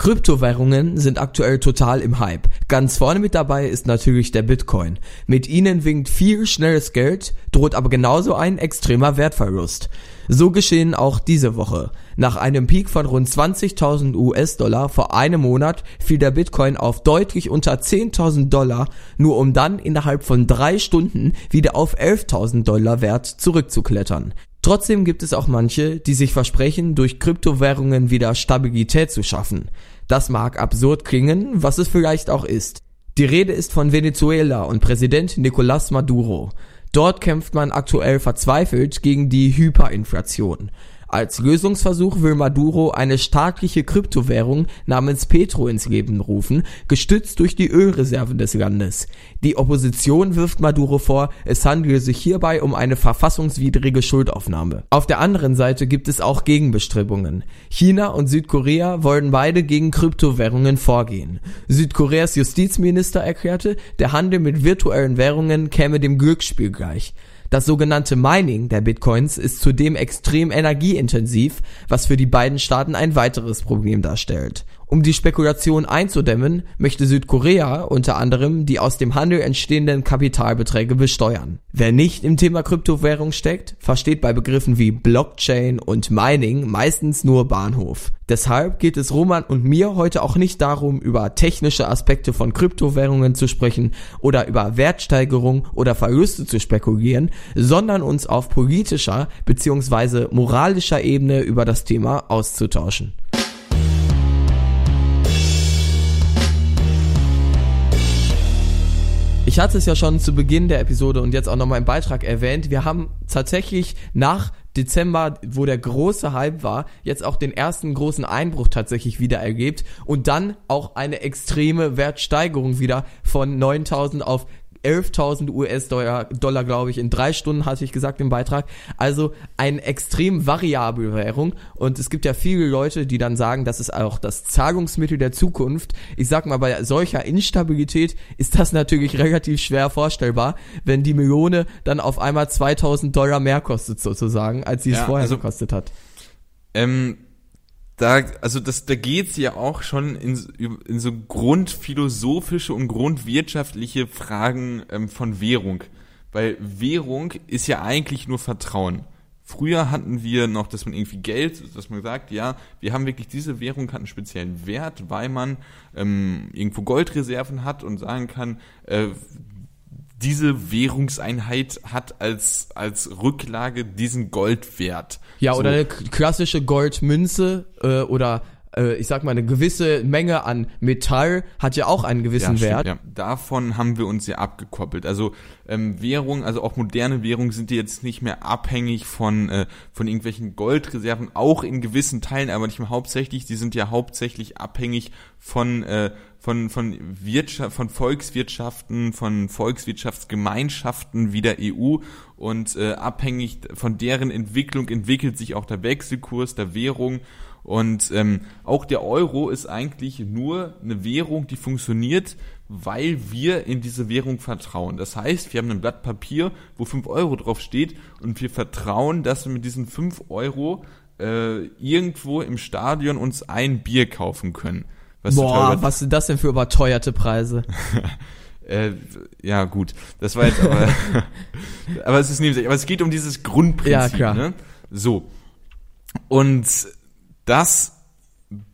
Kryptowährungen sind aktuell total im Hype. Ganz vorne mit dabei ist natürlich der Bitcoin. Mit ihnen winkt viel schnelles Geld, droht aber genauso ein extremer Wertverlust. So geschehen auch diese Woche. Nach einem Peak von rund 20.000 US-Dollar vor einem Monat fiel der Bitcoin auf deutlich unter 10.000 Dollar, nur um dann innerhalb von drei Stunden wieder auf 11.000 Dollar Wert zurückzuklettern. Trotzdem gibt es auch manche, die sich versprechen, durch Kryptowährungen wieder Stabilität zu schaffen. Das mag absurd klingen, was es vielleicht auch ist. Die Rede ist von Venezuela und Präsident Nicolás Maduro. Dort kämpft man aktuell verzweifelt gegen die Hyperinflation. Als Lösungsversuch will Maduro eine staatliche Kryptowährung namens Petro ins Leben rufen, gestützt durch die Ölreserven des Landes. Die Opposition wirft Maduro vor, es handele sich hierbei um eine verfassungswidrige Schuldaufnahme. Auf der anderen Seite gibt es auch Gegenbestrebungen. China und Südkorea wollen beide gegen Kryptowährungen vorgehen. Südkoreas Justizminister erklärte, der Handel mit virtuellen Währungen käme dem Glücksspiel gleich. Das sogenannte Mining der Bitcoins ist zudem extrem energieintensiv, was für die beiden Staaten ein weiteres Problem darstellt. Um die Spekulation einzudämmen, möchte Südkorea unter anderem die aus dem Handel entstehenden Kapitalbeträge besteuern. Wer nicht im Thema Kryptowährung steckt, versteht bei Begriffen wie Blockchain und Mining meistens nur Bahnhof. Deshalb geht es Roman und mir heute auch nicht darum, über technische Aspekte von Kryptowährungen zu sprechen oder über Wertsteigerung oder Verluste zu spekulieren, sondern uns auf politischer bzw. moralischer Ebene über das Thema auszutauschen. Ich hatte es ja schon zu Beginn der Episode und jetzt auch nochmal im Beitrag erwähnt. Wir haben tatsächlich nach Dezember, wo der große Hype war, jetzt auch den ersten großen Einbruch tatsächlich wieder erlebt und dann auch eine extreme Wertsteigerung wieder von 9000 auf 11.000 US-Dollar, Dollar, glaube ich, in drei Stunden, hatte ich gesagt im Beitrag. Also eine extrem variable Währung. Und es gibt ja viele Leute, die dann sagen, das ist auch das Zahlungsmittel der Zukunft. Ich sag mal, bei solcher Instabilität ist das natürlich relativ schwer vorstellbar, wenn die Millione dann auf einmal 2.000 Dollar mehr kostet sozusagen, als sie es
Ja,
vorher
also-
gekostet hat.
Ähm, da, also das, da geht's ja auch schon in, so- in so grundphilosophische und grundwirtschaftliche Fragen ähm, von Währung. Weil Währung ist ja eigentlich nur Vertrauen. Früher hatten wir noch, dass man irgendwie Geld, dass man sagt, ja, wir haben wirklich diese Währung hat einen speziellen Wert, weil man ähm, irgendwo Goldreserven hat und sagen kann, äh, diese Währungseinheit hat als, als Rücklage diesen Goldwert.
Ja,
So.
oder eine klassische Goldmünze äh, oder äh, ich sag mal eine gewisse Menge an Metall hat ja auch einen gewissen
stimmt,
Wert.
Ja. Davon haben wir uns ja abgekoppelt. Also ähm, Währung, also auch moderne Währungen sind ja jetzt nicht mehr abhängig von äh, von irgendwelchen Goldreserven, auch in gewissen Teilen, aber nicht mehr hauptsächlich. Die sind ja hauptsächlich abhängig von äh, von von Wirtschaft, von Volkswirtschaften, von Volkswirtschaftsgemeinschaften wie der EU und äh, abhängig von deren Entwicklung entwickelt sich auch der Wechselkurs der Währung und ähm, auch der Euro ist eigentlich nur eine Währung, die funktioniert, weil wir in diese Währung vertrauen. Das heißt, wir haben ein Blatt Papier, wo 5 Euro drauf steht und wir vertrauen, dass wir mit diesen 5 Euro äh, irgendwo im Stadion uns ein Bier kaufen können. Was
Boah, was sind das denn für überteuerte Preise?
äh, ja, gut. Das war jetzt aber. aber es ist nebensächlich. Aber es geht um dieses Grundprinzip.
Ja, klar.
Ne? So. Und das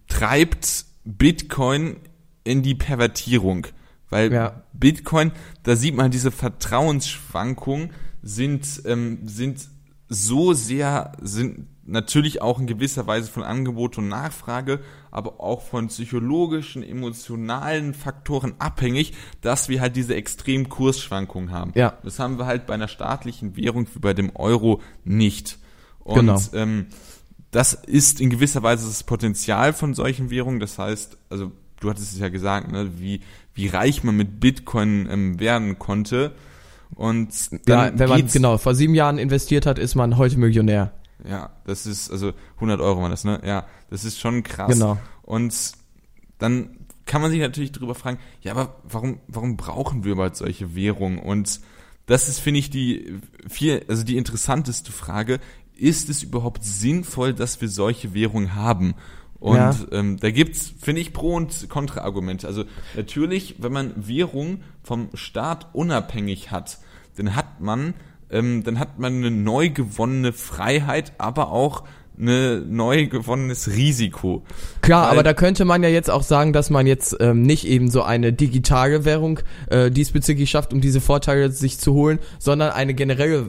treibt Bitcoin in die Pervertierung. Weil
Ja.
Bitcoin, da sieht man diese Vertrauensschwankungen sind, ähm, sind so sehr, sind natürlich auch in gewisser Weise von Angebot und Nachfrage, aber auch von psychologischen, emotionalen Faktoren abhängig, dass wir halt diese extremen Kursschwankungen haben.
Ja.
Das haben wir halt bei einer staatlichen Währung wie bei dem Euro nicht. Und
Genau.
ähm, das ist in gewisser Weise das Potenzial von solchen Währungen. Das heißt, also du hattest es ja gesagt, ne, wie, wie reich man mit Bitcoin ähm, werden konnte. Und
Ja, wenn man genau vor sieben Jahren investiert hat, ist man heute Millionär.
ja, das ist, also 100 Euro war das, ne? Ja, das ist schon krass.
Genau.
Und dann kann man sich natürlich darüber fragen, ja, aber warum, warum brauchen wir überhaupt solche Währungen? Und das ist, finde ich, die viel, also die interessanteste Frage. Ist es überhaupt sinnvoll, dass wir solche Währungen haben? Und
Ja.
ähm, da gibt's, finde ich, Pro- und Kontraargumente. Also natürlich, wenn man Währung vom Staat unabhängig hat, dann hat man, ähm, dann hat man eine neu gewonnene Freiheit, aber auch eine neu gewonnenes Risiko.
Klar,
Weil-
aber da könnte man ja jetzt auch sagen, dass man jetzt ähm, nicht eben so eine digitale Währung äh, diesbezüglich schafft, um diese Vorteile sich zu holen, sondern eine generelle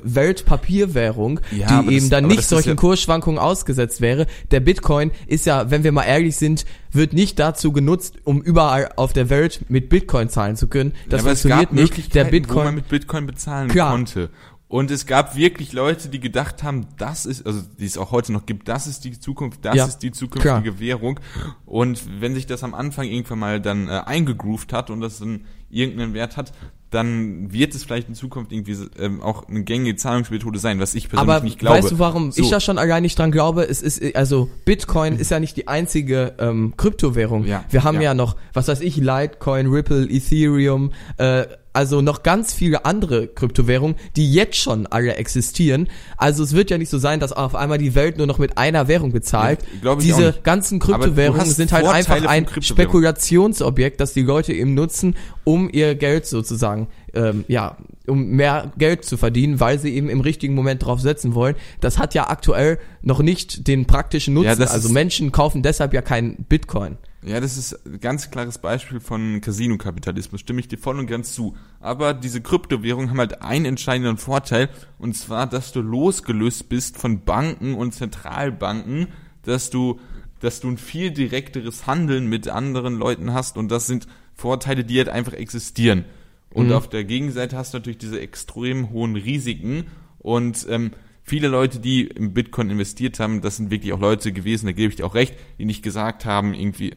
Weltpapierwährung,
Ja,
die eben
das-
dann nicht solchen
ja-
Kursschwankungen ausgesetzt wäre. Der Bitcoin ist ja, wenn wir mal ehrlich sind, wird nicht dazu genutzt, um überall auf der Welt mit Bitcoin zahlen zu können. Das
Ja,
funktioniert nicht. Der
wo
Bitcoin
man mit Bitcoin bezahlen
Klar.
konnte. Und es gab wirklich Leute, die gedacht haben, das ist, also die es auch heute noch gibt, das ist die Zukunft, das
Ja,
ist die zukünftige
klar.
Währung. Und wenn sich das am Anfang irgendwann mal dann äh, eingegroovt hat und das dann irgendeinen Wert hat, dann wird es vielleicht in Zukunft irgendwie ähm, auch eine gängige Zahlungsmethode sein, was ich persönlich
Aber
nicht glaube.
weißt du, warum
So.
ich da schon allein nicht dran glaube? Es ist, also Bitcoin ist ja nicht die einzige ähm, Kryptowährung.
Ja,
Wir haben ja.
ja.
noch, was weiß ich, Litecoin, Ripple, Ethereum, äh, also noch ganz viele andere Kryptowährungen, die jetzt schon alle existieren. Also es wird ja nicht so sein, dass auf einmal die Welt nur noch mit einer Währung bezahlt.
Ja,
Diese ganzen Kryptowährungen sind halt
Vorteile
einfach ein. Spekulationsobjekt, das die Leute eben nutzen, um ihr Geld sozusagen, ähm, ja, um mehr Geld zu verdienen, weil sie eben im richtigen Moment drauf setzen wollen. Das hat ja aktuell noch nicht den praktischen Nutzen.
Ja,
also Menschen kaufen deshalb ja keinen Bitcoin.
Ja, das ist ein ganz klares Beispiel von Casino-Kapitalismus, stimme ich dir voll und ganz zu. Aber diese Kryptowährungen haben halt einen entscheidenden Vorteil, und zwar, dass du losgelöst bist von Banken und Zentralbanken, dass du, dass du ein viel direkteres Handeln mit anderen Leuten hast, und das sind Vorteile, die halt einfach existieren. Und auf der Gegenseite hast du natürlich diese extrem hohen Risiken und ähm, viele Leute, die im Bitcoin investiert haben, das sind wirklich auch Leute gewesen, da gebe ich dir auch recht, die nicht gesagt haben, irgendwie,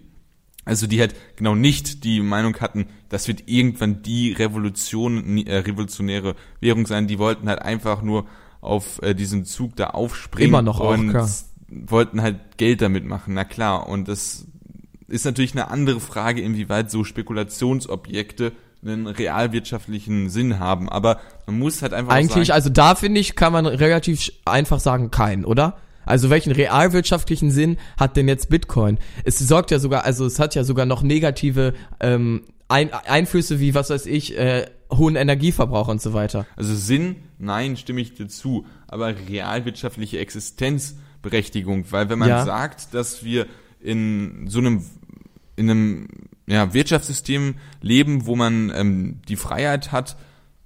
also die halt genau nicht die Meinung hatten, das wird irgendwann die Revolution, äh, revolutionäre Währung sein. Die wollten halt einfach nur auf äh, diesen Zug da aufspringen
Immer noch auch,
und
klar.
wollten halt Geld damit machen. Na klar, und das ist natürlich eine andere Frage, inwieweit so Spekulationsobjekte einen realwirtschaftlichen Sinn haben. Aber man muss halt einfach auch
Eigentlich,
sagen,
also da finde ich, kann man relativ einfach sagen, kein, oder? Also welchen realwirtschaftlichen Sinn hat denn jetzt Bitcoin? Es sorgt ja sogar, also es hat ja sogar noch negative ähm, Ein Einflüsse wie, was weiß ich, äh, hohen Energieverbrauch und so weiter.
Also Sinn, nein, stimme ich dir zu, aber realwirtschaftliche Existenzberechtigung, weil wenn man
Ja.
sagt, dass wir in so einem in einem ja, Wirtschaftssystem leben, wo man ähm, die Freiheit hat,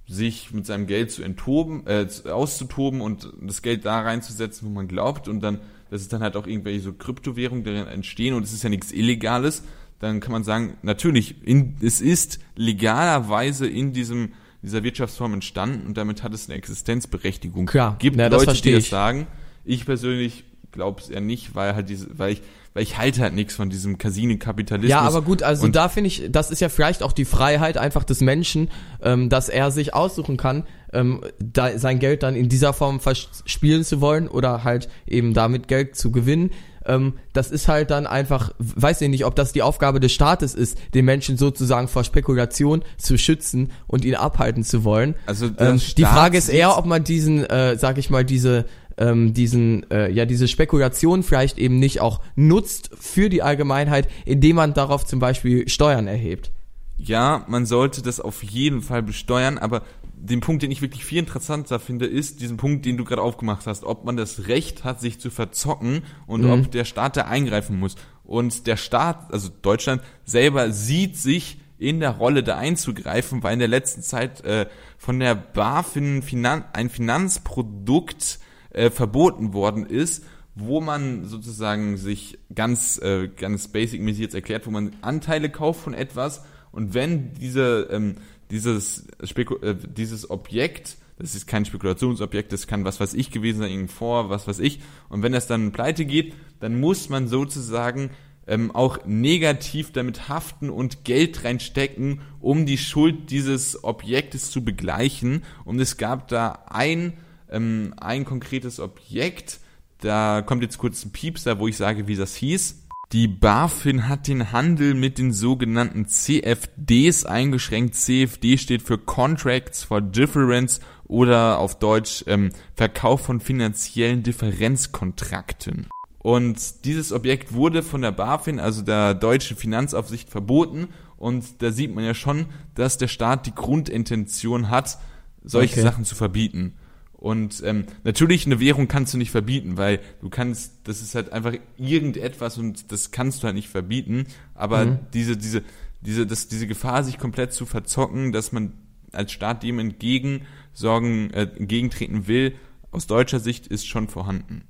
sich mit seinem Geld zu enttoben, äh, zu- auszutoben und das Geld da reinzusetzen, wo man glaubt. Und dann, dass es dann halt auch irgendwelche so Kryptowährungen darin entstehen. Und es ist ja nichts Illegales, dann kann man sagen, natürlich, in, es ist legalerweise in diesem dieser Wirtschaftsform entstanden und damit hat es eine Existenzberechtigung.
Klar,
gibt.
Das
Leute, die das sagen. Ich persönlich glaube es eher nicht, weil halt diese, weil ich, weil ich halte halt nichts von diesem Casino-Kapitalismus.
Ja, aber gut, also
Und
da finde ich, das ist ja vielleicht auch die Freiheit einfach des Menschen, ähm, dass er sich aussuchen kann, ähm, da sein Geld dann in dieser Form verspielen zu wollen oder halt eben damit Geld zu gewinnen. Ähm, das ist halt dann einfach, weiß ich nicht, ob das die Aufgabe des Staates ist, den Menschen sozusagen vor Spekulation zu schützen und ihn abhalten zu wollen.
Also
ähm, die Frage ist eher, ob man diesen, äh, sag ich mal, diese ähm, diesen, äh, ja, diese Spekulation vielleicht eben nicht auch nutzt für die Allgemeinheit, indem man darauf zum Beispiel Steuern erhebt.
ja, man sollte das auf jeden Fall besteuern, aber den Punkt, den ich wirklich viel interessanter finde, ist diesen Punkt, den du gerade aufgemacht hast, ob man das Recht hat, sich zu verzocken und
Mhm.
ob der Staat da eingreifen muss. Und der Staat, also Deutschland selber sieht sich in der Rolle da einzugreifen, weil in der letzten Zeit äh, von der BaFin Finan ein Finanzprodukt äh, verboten worden ist, wo man sozusagen sich ganz äh, ganz basic-mäßig jetzt erklärt, wo man Anteile kauft von etwas und wenn diese ähm, dieses Speku äh, dieses Objekt das ist kein Spekulationsobjekt, das kann was weiß ich gewesen sein, irgendein Vor, was weiß ich. Und wenn das dann pleite geht, dann muss man sozusagen ähm, auch negativ damit haften und Geld reinstecken, um die Schuld dieses Objektes zu begleichen. Und es gab da ein, ähm, ein konkretes Objekt, da kommt jetzt kurz ein Piepser, wo ich sage, wie das hieß. Die BaFin hat den Handel mit den sogenannten CFDs eingeschränkt. CFD steht für Contracts for Difference oder auf Deutsch ähm, Verkauf von finanziellen Differenzkontrakten. Und dieses Objekt wurde von der BaFin, also der deutschen Finanzaufsicht, verboten. Und da sieht man ja schon, dass der Staat die Grundintention hat, solche
Okay.
Sachen zu verbieten. Und ähm, natürlich eine Währung kannst du nicht verbieten, weil du kannst, das ist halt einfach irgendetwas und das kannst du halt nicht verbieten. Aber
Mhm.
diese, diese, diese, das, diese Gefahr, sich komplett zu verzocken, dass man als Staat dem entgegensorgen, äh, entgegentreten will, aus deutscher Sicht ist schon vorhanden.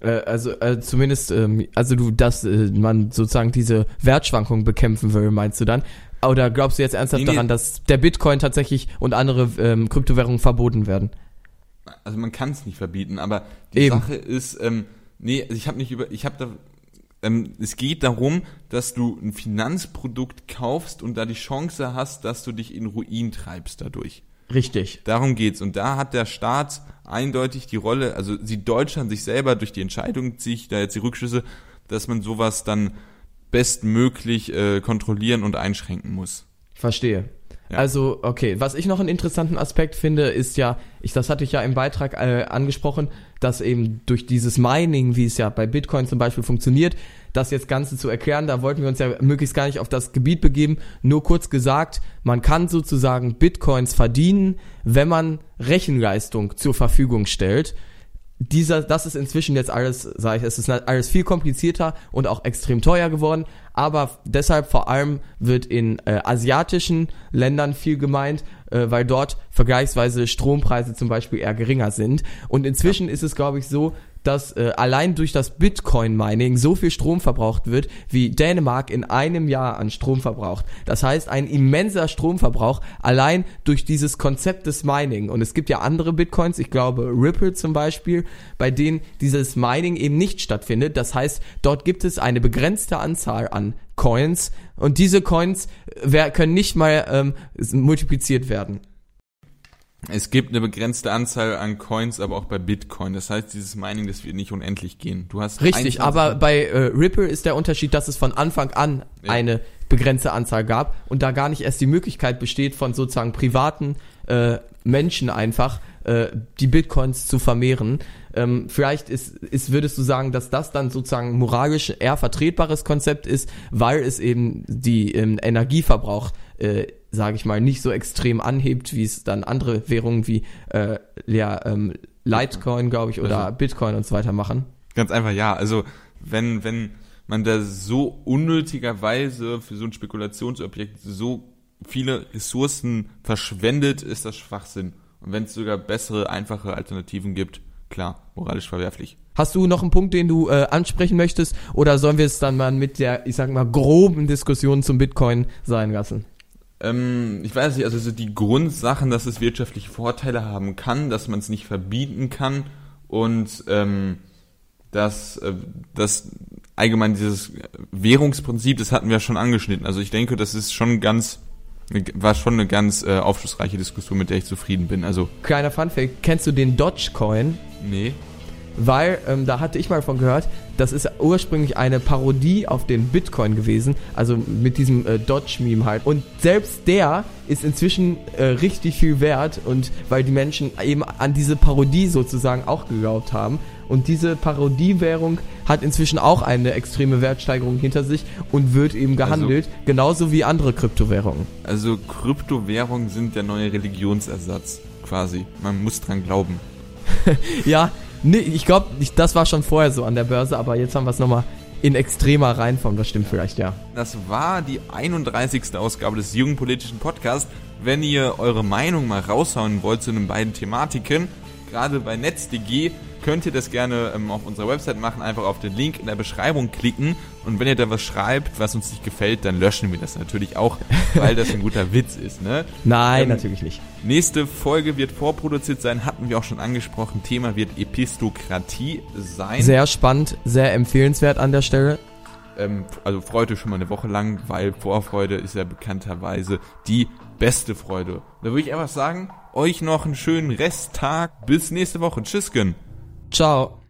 Äh, also äh, zumindest, ähm, also du, dass äh, man sozusagen diese Wertschwankung bekämpfen will, meinst du dann? Oder glaubst du jetzt ernsthaft
Nee, nee.
daran, dass der Bitcoin tatsächlich und andere ähm, Kryptowährungen verboten werden?
Also man kann es nicht verbieten, aber die
Eben.
Sache ist, ähm, nee, ich habe nicht über, ich habe da, ähm, es geht darum, dass du ein Finanzprodukt kaufst und da die Chance hast, dass du dich in Ruin treibst dadurch.
Richtig.
Darum geht's. Und da hat der Staat eindeutig die Rolle, also sieht Deutschland sich selber durch die Entscheidung, ziehe ich da jetzt die Rückschlüsse, dass man sowas dann bestmöglich äh, kontrollieren und einschränken muss.
Verstehe. Also, okay, was ich noch einen interessanten Aspekt finde, ist ja, ich, das hatte ich ja im Beitrag äh, angesprochen, dass eben durch dieses Mining, wie es ja bei Bitcoin zum Beispiel funktioniert, das jetzt Ganze zu erklären, da wollten wir uns ja möglichst gar nicht auf das Gebiet begeben. Nur kurz gesagt, man kann sozusagen Bitcoins verdienen, wenn man Rechenleistung zur Verfügung stellt. Dieser, das ist inzwischen jetzt alles, sage ich, es ist alles viel komplizierter und auch extrem teuer geworden, aber deshalb vor allem wird in äh, asiatischen Ländern viel gemeint, äh, weil dort vergleichsweise Strompreise zum Beispiel eher geringer sind. Und inzwischen ja. ist es, glaube ich, so, dass äh, allein durch das Bitcoin-Mining so viel Strom verbraucht wird, wie Dänemark in einem Jahr an Strom verbraucht. Das heißt, ein immenser Stromverbrauch allein durch dieses Konzept des Mining. Und es gibt ja andere Bitcoins, ich glaube Ripple zum Beispiel, bei denen dieses Mining eben nicht stattfindet. Das heißt, dort gibt es eine begrenzte Anzahl an Coins und diese Coins äh, können nicht mal ähm, multipliziert werden.
Es gibt eine begrenzte Anzahl an Coins, aber auch bei Bitcoin. Das heißt, dieses Mining, das wird nicht unendlich gehen. Du hast
richtig, aber bei äh, Ripple ist der Unterschied, dass es von Anfang an ja. eine begrenzte Anzahl gab und da gar nicht erst die Möglichkeit besteht, von sozusagen privaten äh, Menschen einfach äh, die Bitcoins zu vermehren. Ähm, vielleicht ist, ist, würdest du sagen, dass das dann sozusagen moralisch eher vertretbares Konzept ist, weil es eben die ähm, Energieverbrauch äh, sage ich mal, nicht so extrem anhebt, wie es dann andere Währungen wie äh, ja, ähm, Litecoin, glaube ich, oder also, Bitcoin und so weiter machen?
Ganz einfach, ja. Also wenn, wenn man da so unnötigerweise für so ein Spekulationsobjekt so viele Ressourcen verschwendet, ist das Schwachsinn. Und wenn es sogar bessere, einfache Alternativen gibt, klar, moralisch verwerflich.
Hast du noch einen Punkt, den du äh, ansprechen möchtest? Oder sollen wir es dann mal mit der, ich sag mal, groben Diskussion zum Bitcoin sein lassen?
Ähm, ich weiß nicht, also so die Grundsachen, dass es wirtschaftliche Vorteile haben kann, dass man es nicht verbieten kann und ähm, dass äh, das allgemein dieses Währungsprinzip, das hatten wir schon angeschnitten. Also ich denke, das ist schon ganz war schon eine ganz äh, aufschlussreiche Diskussion, mit der ich zufrieden bin. Also
kleiner Funfact, kennst du den Dogecoin?
Nee
weil ähm, da hatte ich mal von gehört, das ist ursprünglich eine Parodie auf den Bitcoin gewesen, also mit diesem äh, Dodge-Meme halt. Und selbst der ist inzwischen äh, richtig viel wert und weil die Menschen eben an diese Parodie sozusagen auch geglaubt haben. Und diese Parodiewährung hat inzwischen auch eine extreme Wertsteigerung hinter sich und wird eben also gehandelt, also, genauso wie andere Kryptowährungen.
Also Kryptowährungen sind der neue Religionsersatz quasi. Man muss dran glauben.
ja, Nee, ich glaube, das war schon vorher so an der Börse, aber jetzt haben wir es nochmal in extremer Reihenform, das stimmt vielleicht, ja.
Das war die 31. Ausgabe des Jungen Politischen Podcasts. Wenn ihr eure Meinung mal raushauen wollt zu den beiden Thematiken, gerade bei Netz.de, könnt ihr das gerne ähm, auf unserer Website machen, einfach auf den Link in der Beschreibung klicken und wenn ihr da was schreibt, was uns nicht gefällt, dann löschen wir das natürlich auch, weil das ein guter Witz ist, ne?
Nein, ähm, natürlich nicht.
Nächste Folge wird vorproduziert sein, hatten wir auch schon angesprochen. Thema wird Epistokratie sein.
Sehr spannend, sehr empfehlenswert an der Stelle.
Ähm, also freut euch schon mal eine Woche lang, weil Vorfreude ist ja bekannterweise die beste Freude. Da würde ich einfach sagen, euch noch einen schönen Resttag. Bis nächste Woche. Tschüssken.
Ciao.